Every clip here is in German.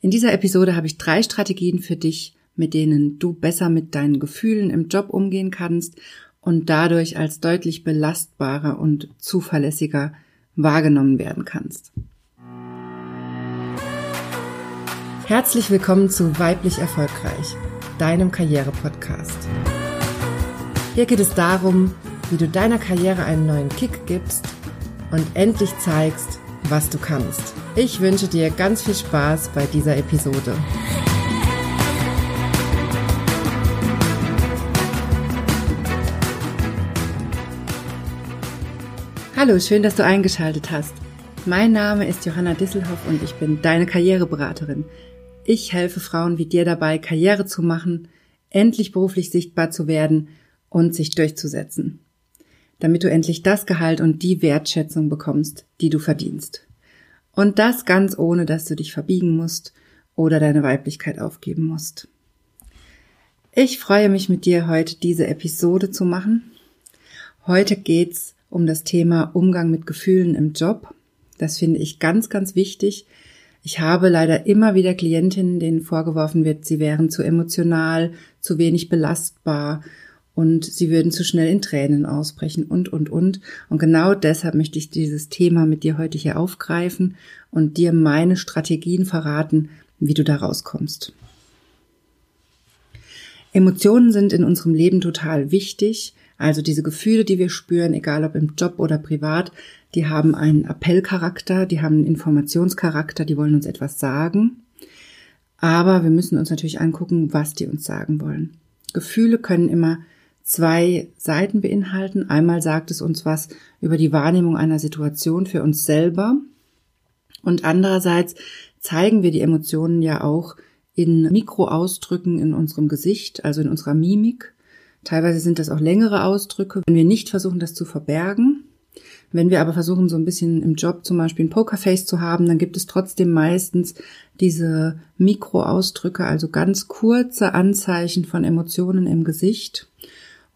In dieser Episode habe ich drei Strategien für dich, mit denen du besser mit deinen Gefühlen im Job umgehen kannst und dadurch als deutlich belastbarer und zuverlässiger wahrgenommen werden kannst. Herzlich willkommen zu Weiblich Erfolgreich, deinem Karriere-Podcast. Hier geht es darum, wie du deiner Karriere einen neuen Kick gibst und endlich zeigst, was du kannst. Ich wünsche dir ganz viel Spaß bei dieser Episode. Hallo, schön, dass du eingeschaltet hast. Mein Name ist Johanna Disselhoff und ich bin deine Karriereberaterin. Ich helfe Frauen wie dir dabei, Karriere zu machen, endlich beruflich sichtbar zu werden und sich durchzusetzen damit du endlich das Gehalt und die Wertschätzung bekommst, die du verdienst. Und das ganz ohne, dass du dich verbiegen musst oder deine Weiblichkeit aufgeben musst. Ich freue mich mit dir heute diese Episode zu machen. Heute geht's um das Thema Umgang mit Gefühlen im Job. Das finde ich ganz, ganz wichtig. Ich habe leider immer wieder Klientinnen, denen vorgeworfen wird, sie wären zu emotional, zu wenig belastbar und sie würden zu schnell in Tränen ausbrechen und, und, und. Und genau deshalb möchte ich dieses Thema mit dir heute hier aufgreifen und dir meine Strategien verraten, wie du da rauskommst. Emotionen sind in unserem Leben total wichtig. Also diese Gefühle, die wir spüren, egal ob im Job oder privat, die haben einen Appellcharakter, die haben einen Informationscharakter, die wollen uns etwas sagen. Aber wir müssen uns natürlich angucken, was die uns sagen wollen. Gefühle können immer zwei Seiten beinhalten. Einmal sagt es uns was über die Wahrnehmung einer Situation für uns selber und andererseits zeigen wir die Emotionen ja auch in Mikroausdrücken in unserem Gesicht, also in unserer Mimik. Teilweise sind das auch längere Ausdrücke, wenn wir nicht versuchen, das zu verbergen. Wenn wir aber versuchen, so ein bisschen im Job zum Beispiel ein Pokerface zu haben, dann gibt es trotzdem meistens diese Mikroausdrücke, also ganz kurze Anzeichen von Emotionen im Gesicht.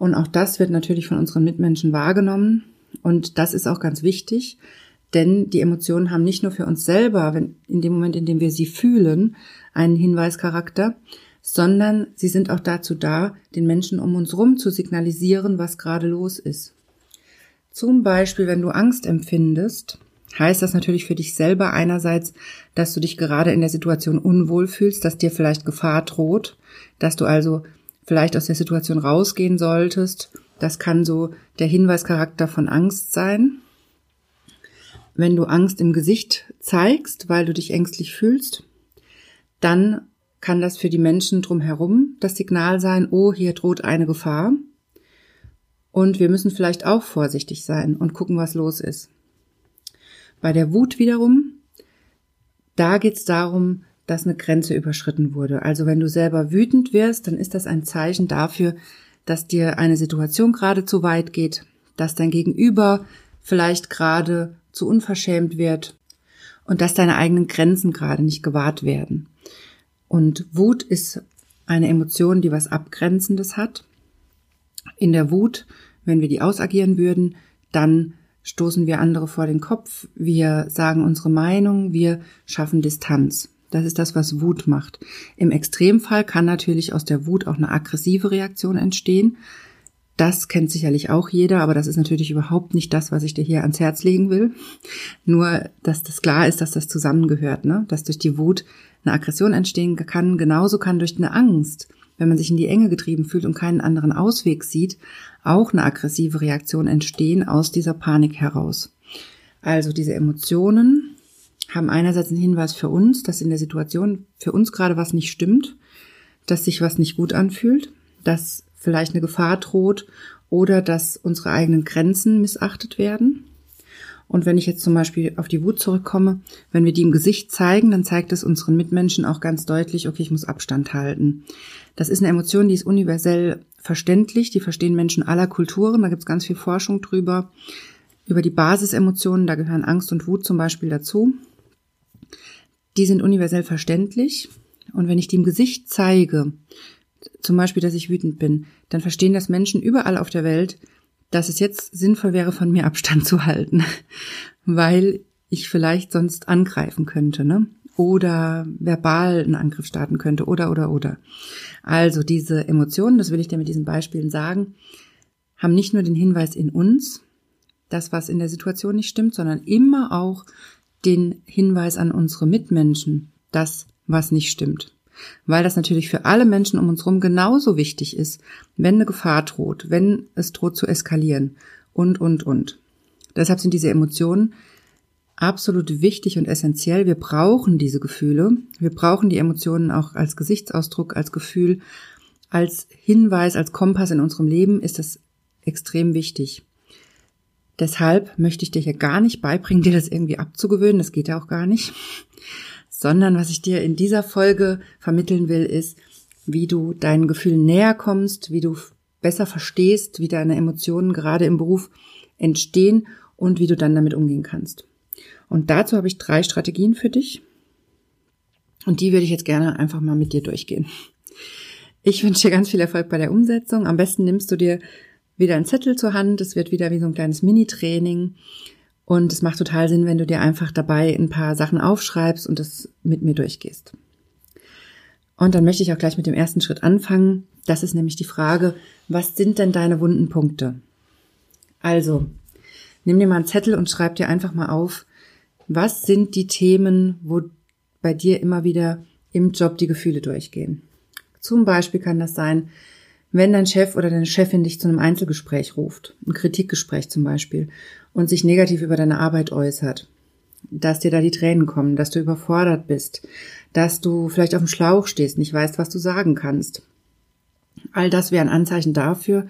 Und auch das wird natürlich von unseren Mitmenschen wahrgenommen. Und das ist auch ganz wichtig, denn die Emotionen haben nicht nur für uns selber, wenn, in dem Moment, in dem wir sie fühlen, einen Hinweischarakter, sondern sie sind auch dazu da, den Menschen um uns rum zu signalisieren, was gerade los ist. Zum Beispiel, wenn du Angst empfindest, heißt das natürlich für dich selber einerseits, dass du dich gerade in der Situation unwohl fühlst, dass dir vielleicht Gefahr droht, dass du also vielleicht aus der Situation rausgehen solltest. Das kann so der Hinweischarakter von Angst sein. Wenn du Angst im Gesicht zeigst, weil du dich ängstlich fühlst, dann kann das für die Menschen drumherum das Signal sein, oh, hier droht eine Gefahr. Und wir müssen vielleicht auch vorsichtig sein und gucken, was los ist. Bei der Wut wiederum, da geht es darum, dass eine Grenze überschritten wurde. Also wenn du selber wütend wirst, dann ist das ein Zeichen dafür, dass dir eine Situation gerade zu weit geht, dass dein Gegenüber vielleicht gerade zu unverschämt wird und dass deine eigenen Grenzen gerade nicht gewahrt werden. Und Wut ist eine Emotion, die was Abgrenzendes hat. In der Wut, wenn wir die ausagieren würden, dann stoßen wir andere vor den Kopf, wir sagen unsere Meinung, wir schaffen Distanz. Das ist das, was Wut macht. Im Extremfall kann natürlich aus der Wut auch eine aggressive Reaktion entstehen. Das kennt sicherlich auch jeder, aber das ist natürlich überhaupt nicht das, was ich dir hier ans Herz legen will. Nur, dass das klar ist, dass das zusammengehört, ne? Dass durch die Wut eine Aggression entstehen kann, genauso kann durch eine Angst, wenn man sich in die Enge getrieben fühlt und keinen anderen Ausweg sieht, auch eine aggressive Reaktion entstehen aus dieser Panik heraus. Also diese Emotionen haben einerseits einen Hinweis für uns, dass in der Situation für uns gerade was nicht stimmt, dass sich was nicht gut anfühlt, dass vielleicht eine Gefahr droht oder dass unsere eigenen Grenzen missachtet werden. Und wenn ich jetzt zum Beispiel auf die Wut zurückkomme, wenn wir die im Gesicht zeigen, dann zeigt es unseren Mitmenschen auch ganz deutlich, okay, ich muss Abstand halten. Das ist eine Emotion, die ist universell verständlich, die verstehen Menschen aller Kulturen, da gibt es ganz viel Forschung drüber. Über die Basisemotionen, da gehören Angst und Wut zum Beispiel dazu die sind universell verständlich. Und wenn ich die im Gesicht zeige, zum Beispiel, dass ich wütend bin, dann verstehen das Menschen überall auf der Welt, dass es jetzt sinnvoll wäre, von mir Abstand zu halten, weil ich vielleicht sonst angreifen könnte, ne? oder verbal einen Angriff starten könnte oder oder oder. Also diese Emotionen, das will ich dir mit diesen Beispielen sagen, haben nicht nur den Hinweis in uns, das was in der Situation nicht stimmt, sondern immer auch den Hinweis an unsere Mitmenschen, das was nicht stimmt. Weil das natürlich für alle Menschen um uns herum genauso wichtig ist, wenn eine Gefahr droht, wenn es droht zu eskalieren und, und, und. Deshalb sind diese Emotionen absolut wichtig und essentiell. Wir brauchen diese Gefühle. Wir brauchen die Emotionen auch als Gesichtsausdruck, als Gefühl, als Hinweis, als Kompass in unserem Leben ist das extrem wichtig. Deshalb möchte ich dir hier gar nicht beibringen, dir das irgendwie abzugewöhnen. Das geht ja auch gar nicht. Sondern was ich dir in dieser Folge vermitteln will, ist, wie du deinen Gefühlen näher kommst, wie du besser verstehst, wie deine Emotionen gerade im Beruf entstehen und wie du dann damit umgehen kannst. Und dazu habe ich drei Strategien für dich. Und die würde ich jetzt gerne einfach mal mit dir durchgehen. Ich wünsche dir ganz viel Erfolg bei der Umsetzung. Am besten nimmst du dir wieder einen Zettel zur Hand. Es wird wieder wie so ein kleines Mini-Training. Und es macht total Sinn, wenn du dir einfach dabei ein paar Sachen aufschreibst und das mit mir durchgehst. Und dann möchte ich auch gleich mit dem ersten Schritt anfangen. Das ist nämlich die Frage, was sind denn deine wunden Punkte? Also, nimm dir mal einen Zettel und schreib dir einfach mal auf, was sind die Themen, wo bei dir immer wieder im Job die Gefühle durchgehen. Zum Beispiel kann das sein, wenn dein Chef oder deine Chefin dich zu einem Einzelgespräch ruft, ein Kritikgespräch zum Beispiel, und sich negativ über deine Arbeit äußert, dass dir da die Tränen kommen, dass du überfordert bist, dass du vielleicht auf dem Schlauch stehst, nicht weißt, was du sagen kannst. All das wäre ein Anzeichen dafür,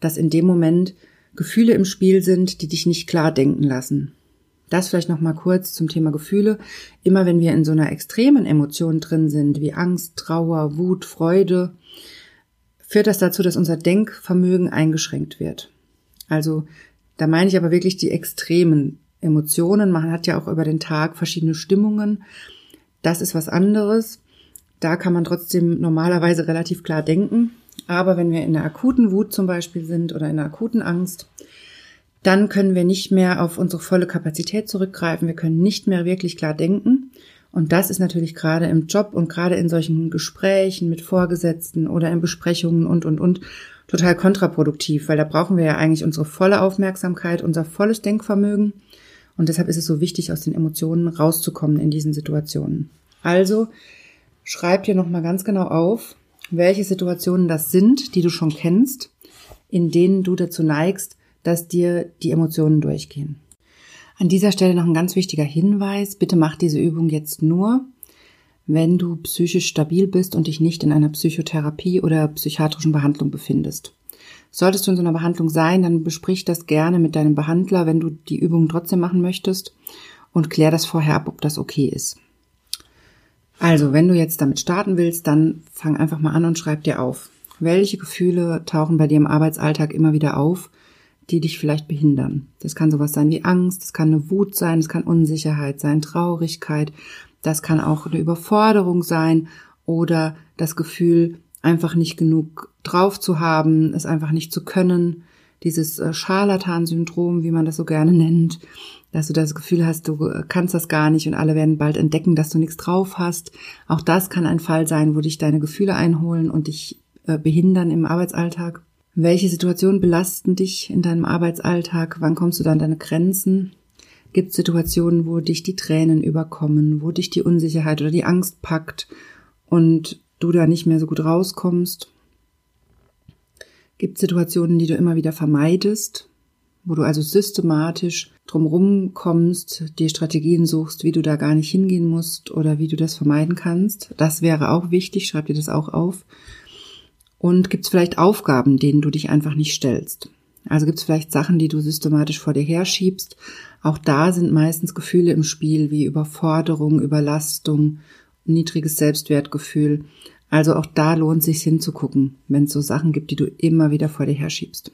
dass in dem Moment Gefühle im Spiel sind, die dich nicht klar denken lassen. Das vielleicht noch mal kurz zum Thema Gefühle. Immer wenn wir in so einer extremen Emotion drin sind, wie Angst, Trauer, Wut, Freude, führt das dazu, dass unser Denkvermögen eingeschränkt wird. Also da meine ich aber wirklich die extremen Emotionen. Man hat ja auch über den Tag verschiedene Stimmungen. Das ist was anderes. Da kann man trotzdem normalerweise relativ klar denken. Aber wenn wir in einer akuten Wut zum Beispiel sind oder in einer akuten Angst, dann können wir nicht mehr auf unsere volle Kapazität zurückgreifen. Wir können nicht mehr wirklich klar denken. Und das ist natürlich gerade im Job und gerade in solchen Gesprächen mit Vorgesetzten oder in Besprechungen und, und, und total kontraproduktiv, weil da brauchen wir ja eigentlich unsere volle Aufmerksamkeit, unser volles Denkvermögen. Und deshalb ist es so wichtig, aus den Emotionen rauszukommen in diesen Situationen. Also schreib dir nochmal ganz genau auf, welche Situationen das sind, die du schon kennst, in denen du dazu neigst, dass dir die Emotionen durchgehen. An dieser Stelle noch ein ganz wichtiger Hinweis. Bitte mach diese Übung jetzt nur, wenn du psychisch stabil bist und dich nicht in einer Psychotherapie oder psychiatrischen Behandlung befindest. Solltest du in so einer Behandlung sein, dann besprich das gerne mit deinem Behandler, wenn du die Übung trotzdem machen möchtest und klär das vorher ab, ob das okay ist. Also, wenn du jetzt damit starten willst, dann fang einfach mal an und schreib dir auf. Welche Gefühle tauchen bei dir im Arbeitsalltag immer wieder auf die dich vielleicht behindern. Das kann sowas sein wie Angst, das kann eine Wut sein, das kann Unsicherheit sein, Traurigkeit, das kann auch eine Überforderung sein oder das Gefühl, einfach nicht genug drauf zu haben, es einfach nicht zu können, dieses äh, Scharlatan-Syndrom, wie man das so gerne nennt, dass du das Gefühl hast, du äh, kannst das gar nicht und alle werden bald entdecken, dass du nichts drauf hast. Auch das kann ein Fall sein, wo dich deine Gefühle einholen und dich äh, behindern im Arbeitsalltag. Welche Situationen belasten dich in deinem Arbeitsalltag? Wann kommst du da an deine Grenzen? Gibt es Situationen, wo dich die Tränen überkommen, wo dich die Unsicherheit oder die Angst packt und du da nicht mehr so gut rauskommst? Gibt es Situationen, die du immer wieder vermeidest, wo du also systematisch drumrum kommst, dir Strategien suchst, wie du da gar nicht hingehen musst oder wie du das vermeiden kannst? Das wäre auch wichtig, schreib dir das auch auf. Und gibt es vielleicht Aufgaben, denen du dich einfach nicht stellst? Also gibt es vielleicht Sachen, die du systematisch vor dir herschiebst. Auch da sind meistens Gefühle im Spiel wie Überforderung, Überlastung, niedriges Selbstwertgefühl. Also auch da lohnt sich hinzugucken, wenn es so Sachen gibt, die du immer wieder vor dir herschiebst.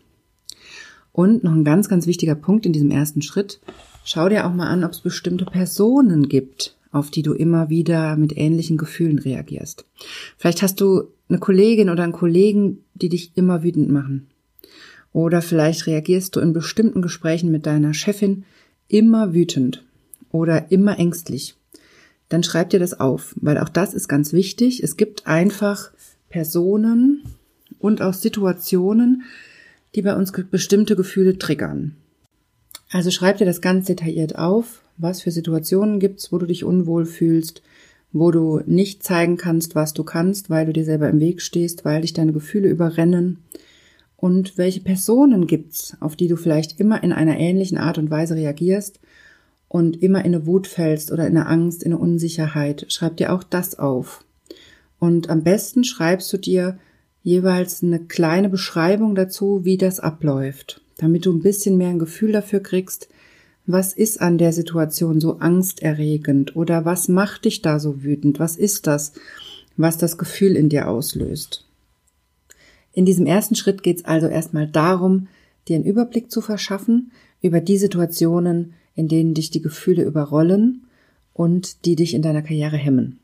Und noch ein ganz, ganz wichtiger Punkt in diesem ersten Schritt. Schau dir auch mal an, ob es bestimmte Personen gibt, auf die du immer wieder mit ähnlichen Gefühlen reagierst. Vielleicht hast du eine Kollegin oder einen Kollegen, die dich immer wütend machen. Oder vielleicht reagierst du in bestimmten Gesprächen mit deiner Chefin immer wütend oder immer ängstlich. dann schreib dir das auf, weil auch das ist ganz wichtig. Es gibt einfach Personen und auch Situationen, die bei uns bestimmte Gefühle triggern. Also schreib dir das ganz detailliert auf, was für Situationen gibt's, wo du dich unwohl fühlst, wo du nicht zeigen kannst, was du kannst, weil du dir selber im Weg stehst, weil dich deine Gefühle überrennen. Und welche Personen gibt's, auf die du vielleicht immer in einer ähnlichen Art und Weise reagierst und immer in eine Wut fällst oder in eine Angst, in eine Unsicherheit. Schreib dir auch das auf. Und am besten schreibst du dir jeweils eine kleine Beschreibung dazu, wie das abläuft, damit du ein bisschen mehr ein Gefühl dafür kriegst, was ist an der Situation so angsterregend oder was macht dich da so wütend? Was ist das, was das Gefühl in dir auslöst? In diesem ersten Schritt geht es also erstmal darum, dir einen Überblick zu verschaffen über die Situationen, in denen dich die Gefühle überrollen und die dich in deiner Karriere hemmen.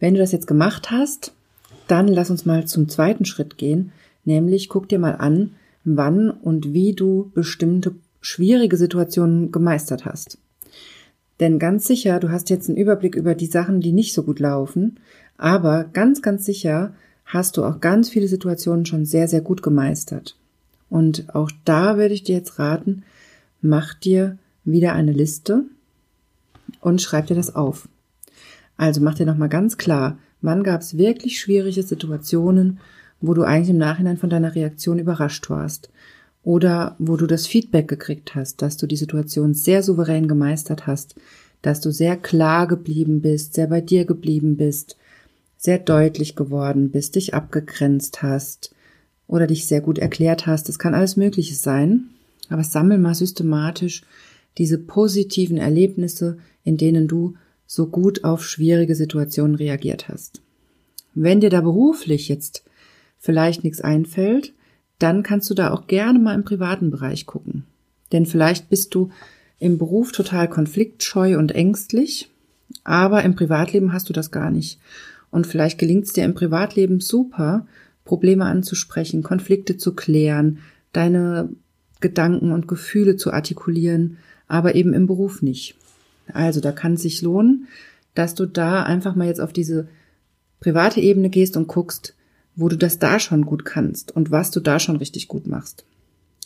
Wenn du das jetzt gemacht hast, dann lass uns mal zum zweiten Schritt gehen, nämlich guck dir mal an, wann und wie du bestimmte schwierige Situationen gemeistert hast. Denn ganz sicher, du hast jetzt einen Überblick über die Sachen, die nicht so gut laufen, aber ganz, ganz sicher hast du auch ganz viele Situationen schon sehr, sehr gut gemeistert. Und auch da würde ich dir jetzt raten, mach dir wieder eine Liste und schreib dir das auf. Also mach dir nochmal ganz klar, wann gab es wirklich schwierige Situationen, wo du eigentlich im Nachhinein von deiner Reaktion überrascht warst oder wo du das Feedback gekriegt hast, dass du die Situation sehr souverän gemeistert hast, dass du sehr klar geblieben bist, sehr bei dir geblieben bist, sehr deutlich geworden bist, dich abgegrenzt hast oder dich sehr gut erklärt hast. Es kann alles Mögliche sein, aber sammel mal systematisch diese positiven Erlebnisse, in denen du so gut auf schwierige Situationen reagiert hast. Wenn dir da beruflich jetzt vielleicht nichts einfällt, dann kannst du da auch gerne mal im privaten Bereich gucken. Denn vielleicht bist du im Beruf total konfliktscheu und ängstlich, aber im Privatleben hast du das gar nicht. Und vielleicht gelingt es dir im Privatleben super, Probleme anzusprechen, Konflikte zu klären, deine Gedanken und Gefühle zu artikulieren, aber eben im Beruf nicht. Also da kann es sich lohnen, dass du da einfach mal jetzt auf diese private Ebene gehst und guckst, wo du das da schon gut kannst und was du da schon richtig gut machst.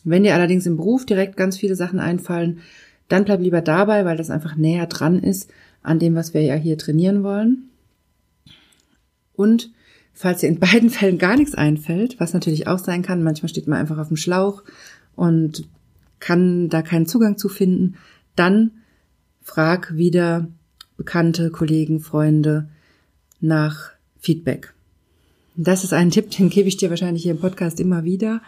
Wenn dir allerdings im Beruf direkt ganz viele Sachen einfallen, dann bleib lieber dabei, weil das einfach näher dran ist an dem, was wir ja hier trainieren wollen. Und falls dir in beiden Fällen gar nichts einfällt, was natürlich auch sein kann, manchmal steht man einfach auf dem Schlauch und kann da keinen Zugang zu finden, dann frag wieder Bekannte, Kollegen, Freunde nach Feedback. Das ist ein Tipp, den gebe ich dir wahrscheinlich hier im Podcast immer wieder,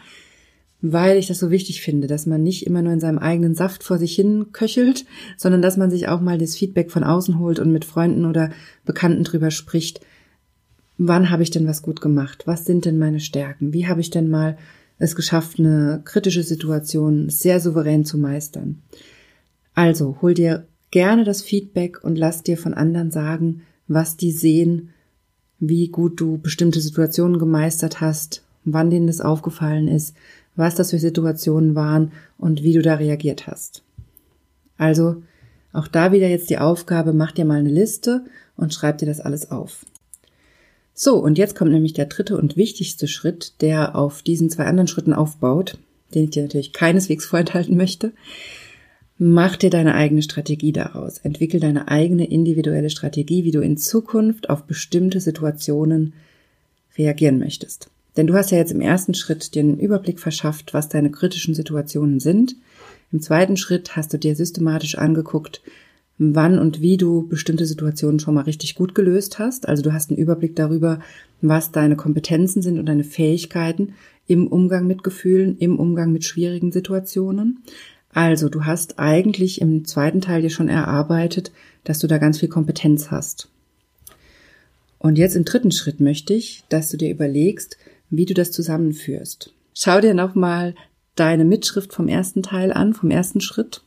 weil ich das so wichtig finde, dass man nicht immer nur in seinem eigenen Saft vor sich hin köchelt, sondern dass man sich auch mal das Feedback von außen holt und mit Freunden oder Bekannten drüber spricht. Wann habe ich denn was gut gemacht? Was sind denn meine Stärken? Wie habe ich denn mal es geschafft, eine kritische Situation sehr souverän zu meistern? Also, hol dir gerne das Feedback und lass dir von anderen sagen, was die sehen, wie gut du bestimmte Situationen gemeistert hast, wann denen das aufgefallen ist, was das für Situationen waren und wie du da reagiert hast. Also auch da wieder jetzt die Aufgabe, mach dir mal eine Liste und schreib dir das alles auf. So, und jetzt kommt nämlich der dritte und wichtigste Schritt, der auf diesen zwei anderen Schritten aufbaut, den ich dir natürlich keineswegs vorenthalten möchte. Mach dir deine eigene Strategie daraus. Entwickel deine eigene individuelle Strategie, wie du in Zukunft auf bestimmte Situationen reagieren möchtest. Denn du hast ja jetzt im ersten Schritt dir einen Überblick verschafft, was deine kritischen Situationen sind. Im zweiten Schritt hast du dir systematisch angeguckt, wann und wie du bestimmte Situationen schon mal richtig gut gelöst hast. Also du hast einen Überblick darüber, was deine Kompetenzen sind und deine Fähigkeiten im Umgang mit Gefühlen, im Umgang mit schwierigen Situationen. Also, du hast eigentlich im zweiten Teil dir schon erarbeitet, dass du da ganz viel Kompetenz hast. Und jetzt im dritten Schritt möchte ich, dass du dir überlegst, wie du das zusammenführst. Schau dir nochmal deine Mitschrift vom ersten Teil an, vom ersten Schritt.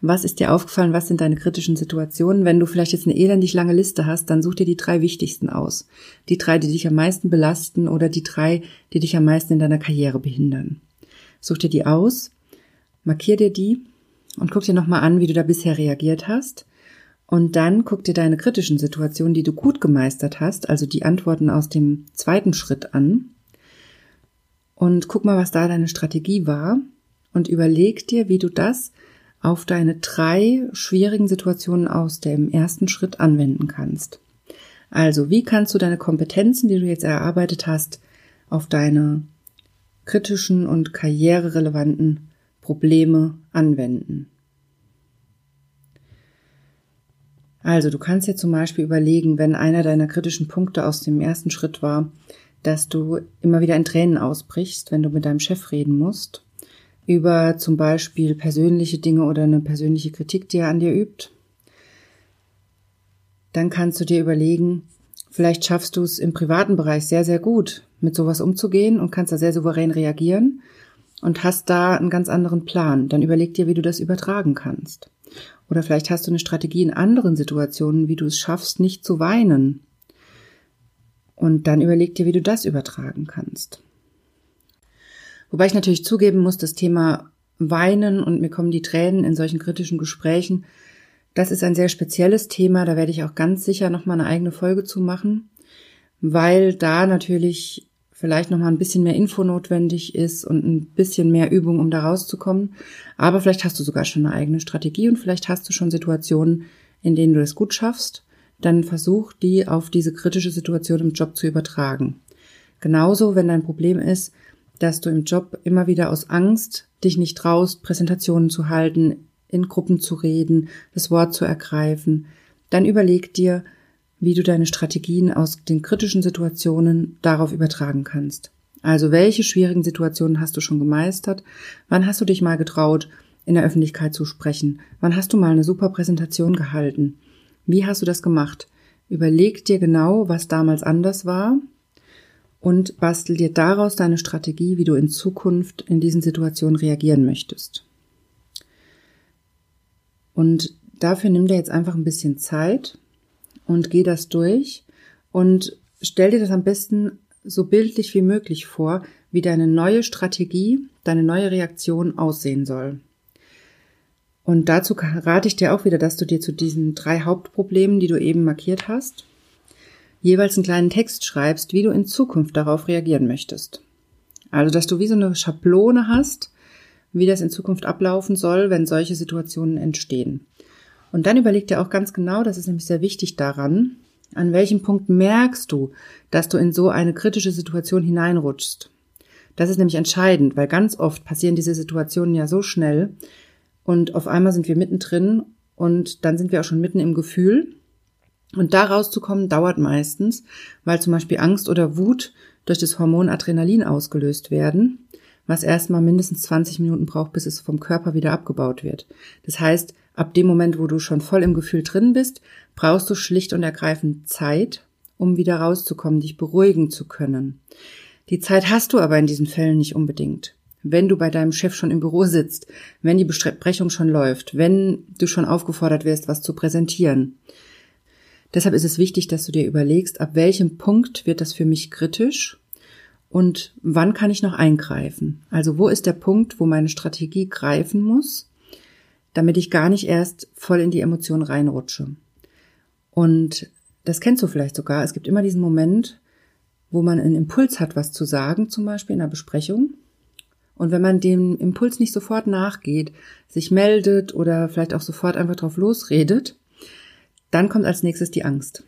Was ist dir aufgefallen? Was sind deine kritischen Situationen? Wenn du vielleicht jetzt eine elendig lange Liste hast, dann such dir die drei wichtigsten aus. Die drei, die dich am meisten belasten oder die drei, die dich am meisten in deiner Karriere behindern. Such dir die aus Markier dir die und guck dir nochmal an, wie du da bisher reagiert hast. Und dann guck dir deine kritischen Situationen, die du gut gemeistert hast, also die Antworten aus dem zweiten Schritt an. Und guck mal, was da deine Strategie war. Und überleg dir, wie du das auf deine drei schwierigen Situationen aus dem ersten Schritt anwenden kannst. Also, wie kannst du deine Kompetenzen, die du jetzt erarbeitet hast, auf deine kritischen und karriererelevanten Probleme anwenden? Also, du kannst dir zum Beispiel überlegen, wenn einer deiner kritischen Punkte aus dem ersten Schritt war, dass du immer wieder in Tränen ausbrichst, wenn du mit deinem Chef reden musst, über zum Beispiel persönliche Dinge oder eine persönliche Kritik, die er an dir übt, dann kannst du dir überlegen, vielleicht schaffst du es im privaten Bereich sehr, sehr gut, mit sowas umzugehen und kannst da sehr souverän reagieren und hast da einen ganz anderen Plan. Dann überleg dir, wie du das übertragen kannst. Oder vielleicht hast du eine Strategie in anderen Situationen, wie du es schaffst, nicht zu weinen. Und dann überleg dir, wie du das übertragen kannst. Wobei ich natürlich zugeben muss, das Thema Weinen und mir kommen die Tränen in solchen kritischen Gesprächen, das ist ein sehr spezielles Thema, da werde ich auch ganz sicher nochmal eine eigene Folge zu machen, weil da natürlich vielleicht nochmal ein bisschen mehr Info notwendig ist und ein bisschen mehr Übung, um da rauszukommen. Aber vielleicht hast du sogar schon eine eigene Strategie und vielleicht hast du schon Situationen, in denen du es gut schaffst. Dann versuch, die auf diese kritische Situation im Job zu übertragen. Genauso, wenn dein Problem ist, dass du im Job immer wieder aus Angst dich nicht traust, Präsentationen zu halten, in Gruppen zu reden, das Wort zu ergreifen, dann überleg dir, wie du deine Strategien aus den kritischen Situationen darauf übertragen kannst. Also welche schwierigen Situationen hast du schon gemeistert? Wann hast du dich mal getraut, in der Öffentlichkeit zu sprechen? Wann hast du mal eine super Präsentation gehalten? Wie hast du das gemacht? Überleg dir genau, was damals anders war und bastel dir daraus deine Strategie, wie du in Zukunft in diesen Situationen reagieren möchtest. Und dafür nimm dir jetzt einfach ein bisschen Zeit und geh das durch und stell dir das am besten so bildlich wie möglich vor, wie deine neue Strategie, deine neue Reaktion aussehen soll. Und dazu rate ich dir auch wieder, dass du dir zu diesen drei Hauptproblemen, die du eben markiert hast, jeweils einen kleinen Text schreibst, wie du in Zukunft darauf reagieren möchtest. Also, dass du wie so eine Schablone hast, wie das in Zukunft ablaufen soll, wenn solche Situationen entstehen. Und dann überleg dir auch ganz genau, das ist nämlich sehr wichtig daran, an welchem Punkt merkst du, dass du in so eine kritische Situation hineinrutschst. Das ist nämlich entscheidend, weil ganz oft passieren diese Situationen ja so schnell und auf einmal sind wir mittendrin und dann sind wir auch schon mitten im Gefühl. Und da rauszukommen dauert meistens, weil zum Beispiel Angst oder Wut durch das Hormon Adrenalin ausgelöst werden was erstmal mindestens 20 Minuten braucht, bis es vom Körper wieder abgebaut wird. Das heißt, ab dem Moment, wo du schon voll im Gefühl drin bist, brauchst du schlicht und ergreifend Zeit, um wieder rauszukommen, dich beruhigen zu können. Die Zeit hast du aber in diesen Fällen nicht unbedingt. Wenn du bei deinem Chef schon im Büro sitzt, wenn die Besprechung schon läuft, wenn du schon aufgefordert wirst, was zu präsentieren. Deshalb ist es wichtig, dass du dir überlegst, ab welchem Punkt wird das für mich kritisch und wann kann ich noch eingreifen? Also wo ist der Punkt, wo meine Strategie greifen muss, damit ich gar nicht erst voll in die Emotion reinrutsche? Und das kennst du vielleicht sogar. Es gibt immer diesen Moment, wo man einen Impuls hat, was zu sagen, zum Beispiel in einer Besprechung. Und wenn man dem Impuls nicht sofort nachgeht, sich meldet oder vielleicht auch sofort einfach drauf losredet, dann kommt als nächstes die Angst.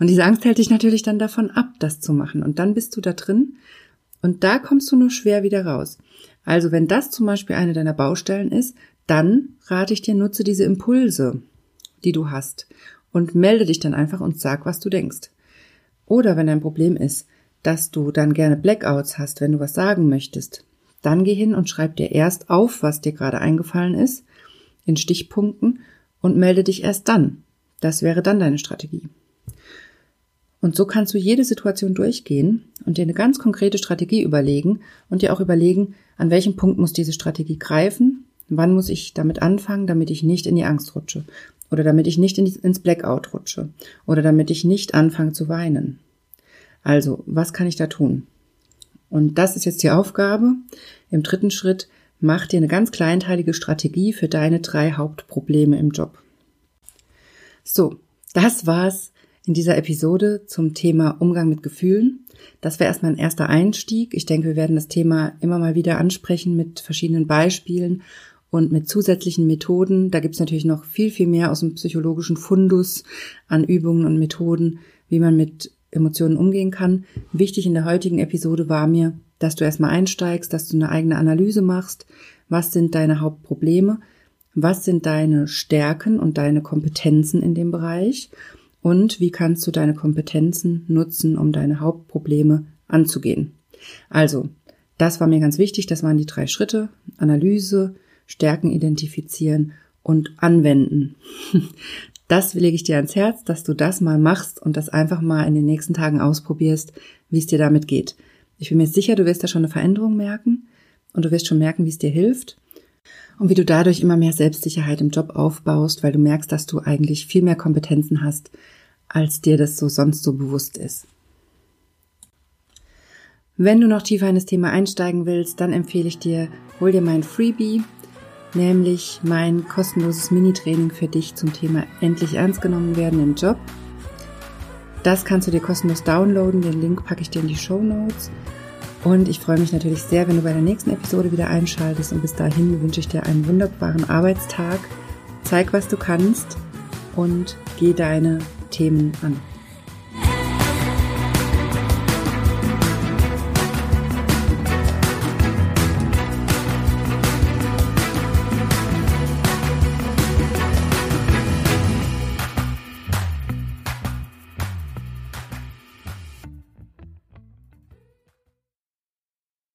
Und diese Angst hält dich natürlich dann davon ab, das zu machen. Und dann bist du da drin und da kommst du nur schwer wieder raus. Also wenn das zum Beispiel eine deiner Baustellen ist, dann rate ich dir, nutze diese Impulse, die du hast und melde dich dann einfach und sag, was du denkst. Oder wenn dein Problem ist, dass du dann gerne Blackouts hast, wenn du was sagen möchtest, dann geh hin und schreib dir erst auf, was dir gerade eingefallen ist, in Stichpunkten und melde dich erst dann. Das wäre dann deine Strategie. Und so kannst du jede Situation durchgehen und dir eine ganz konkrete Strategie überlegen und dir auch überlegen, an welchem Punkt muss diese Strategie greifen, wann muss ich damit anfangen, damit ich nicht in die Angst rutsche oder damit ich nicht ins Blackout rutsche oder damit ich nicht anfange zu weinen. Also, was kann ich da tun? Und das ist jetzt die Aufgabe. Im dritten Schritt, mach dir eine ganz kleinteilige Strategie für deine drei Hauptprobleme im Job. So, das war's in dieser Episode zum Thema Umgang mit Gefühlen. Das wäre erstmal ein erster Einstieg. Ich denke, wir werden das Thema immer mal wieder ansprechen mit verschiedenen Beispielen und mit zusätzlichen Methoden. Da gibt's natürlich noch viel, viel mehr aus dem psychologischen Fundus an Übungen und Methoden, wie man mit Emotionen umgehen kann. Wichtig in der heutigen Episode war mir, dass du erstmal einsteigst, dass du eine eigene Analyse machst. Was sind deine Hauptprobleme? Was sind deine Stärken und deine Kompetenzen in dem Bereich? Und wie kannst du deine Kompetenzen nutzen, um deine Hauptprobleme anzugehen? Also, das war mir ganz wichtig. Das waren die drei Schritte. Analyse, Stärken identifizieren und anwenden. Das lege ich dir ans Herz, dass du das mal machst und das einfach mal in den nächsten Tagen ausprobierst, wie es dir damit geht. Ich bin mir sicher, du wirst da schon eine Veränderung merken und du wirst schon merken, wie es dir hilft und wie du dadurch immer mehr Selbstsicherheit im Job aufbaust, weil du merkst, dass du eigentlich viel mehr Kompetenzen hast, als dir das so sonst so bewusst ist. Wenn du noch tiefer in das Thema einsteigen willst, dann empfehle ich dir, hol dir mein Freebie, nämlich mein kostenloses Mini-Training für dich zum Thema endlich ernst genommen werden im Job. Das kannst du dir kostenlos downloaden. Den Link packe ich dir in die Show Notes. Und ich freue mich natürlich sehr, wenn du bei der nächsten Episode wieder einschaltest. Und bis dahin wünsche ich dir einen wunderbaren Arbeitstag. Zeig, was du kannst und geh deine Themen an.